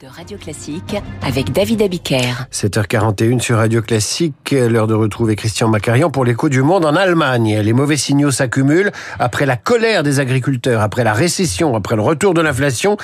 de Radio Classique avec David Abiker. 7h41 sur Radio Classique, l'heure de retrouver Christian Macarian pour l'écho du monde en Allemagne. Les mauvais signaux s'accumulent. Après la colère des agriculteurs, après la récession, après le retour de l'inflation,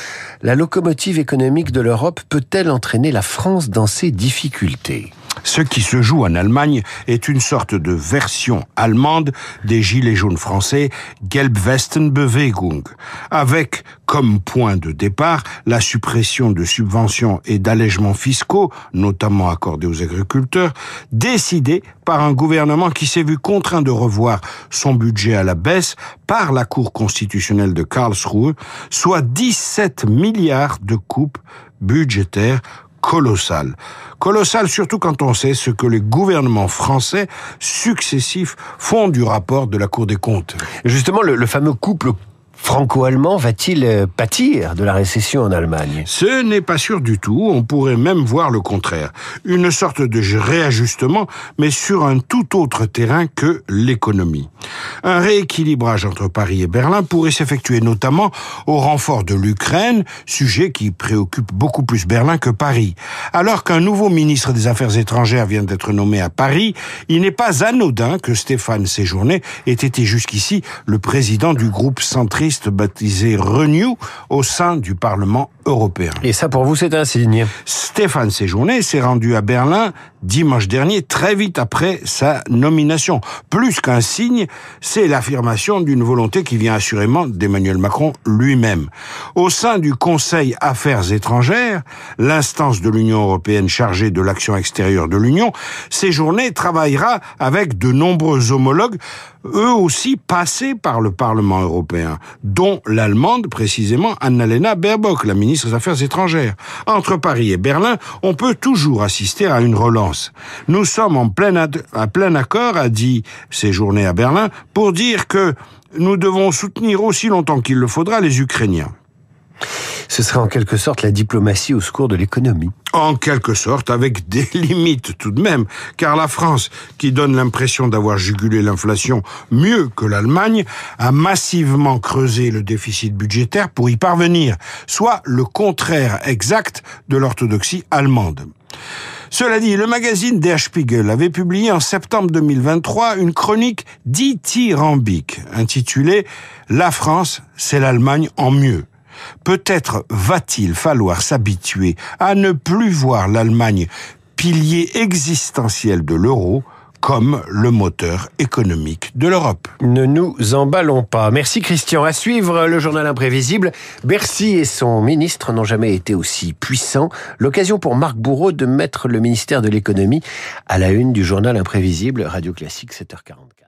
la locomotive économique de l'Europe peut-elle entraîner la France dans ses difficultés? Ce qui se joue en Allemagne est une sorte de version allemande des gilets jaunes français Gelbwestenbewegung, avec comme point de départ la suppression de subventions et d'allègements fiscaux, notamment accordés aux agriculteurs, décidés par un gouvernement qui s'est vu contraint de revoir son budget à la baisse par la Cour constitutionnelle de Karlsruhe, soit 17 milliards de coupes budgétaires colossal. Colossal surtout quand on sait ce que les gouvernements français successifs font du rapport de la Cour des comptes. Justement, le, fameux couple franco-allemand va-t-il euh, pâtir de la récession en Allemagne? Ce n'est pas sûr du tout, on pourrait même voir le contraire. Une sorte de réajustement, mais sur un tout autre terrain que l'économie. Un rééquilibrage entre Paris et Berlin pourrait s'effectuer notamment au renfort de l'Ukraine, sujet qui préoccupe beaucoup plus Berlin que Paris. Alors qu'un nouveau ministre des Affaires étrangères vient d'être nommé à Paris, il n'est pas anodin que Stéphane Séjourné ait été jusqu'ici le président du groupe centriste baptisé Renew au sein du Parlement européen. Et ça, pour vous, c'est un signe Stéphane Séjourné s'est rendu à Berlin dimanche dernier, très vite après sa nomination. Plus qu'un signe, c'est l'affirmation d'une volonté qui vient assurément d'Emmanuel Macron lui-même. Au sein du Conseil Affaires étrangères, l'instance de l'Union européenne chargée de l'action extérieure de l'Union, Séjourné travaillera avec de nombreux homologues, eux aussi passés par le Parlement européen, dont l'allemande précisément Annalena Baerbock, la ministre des Affaires étrangères. Entre Paris et Berlin, on peut toujours assister à une relance. Nous sommes en plein, à plein accord, a dit Séjourné à Berlin, pour dire que nous devons soutenir aussi longtemps qu'il le faudra les Ukrainiens. Ce serait en quelque sorte la diplomatie au secours de l'économie. En quelque sorte, avec des limites tout de même, car la France, qui donne l'impression d'avoir jugulé l'inflation mieux que l'Allemagne, a massivement creusé le déficit budgétaire pour y parvenir, soit le contraire exact de l'orthodoxie allemande. Cela dit, le magazine Der Spiegel avait publié en septembre 2023 une chronique dithyrambique intitulée La France, c'est l'Allemagne en mieux. Peut-être va-t-il falloir s'habituer à ne plus voir l'Allemagne pilier existentiel de l'euro, comme le moteur économique de l'Europe. Ne nous emballons pas. Merci Christian. À suivre le journal imprévisible. Bercy et son ministre n'ont jamais été aussi puissants. L'occasion pour Marc Bourreau de mettre le ministère de l'économie à la une du journal imprévisible Radio Classique 7h44.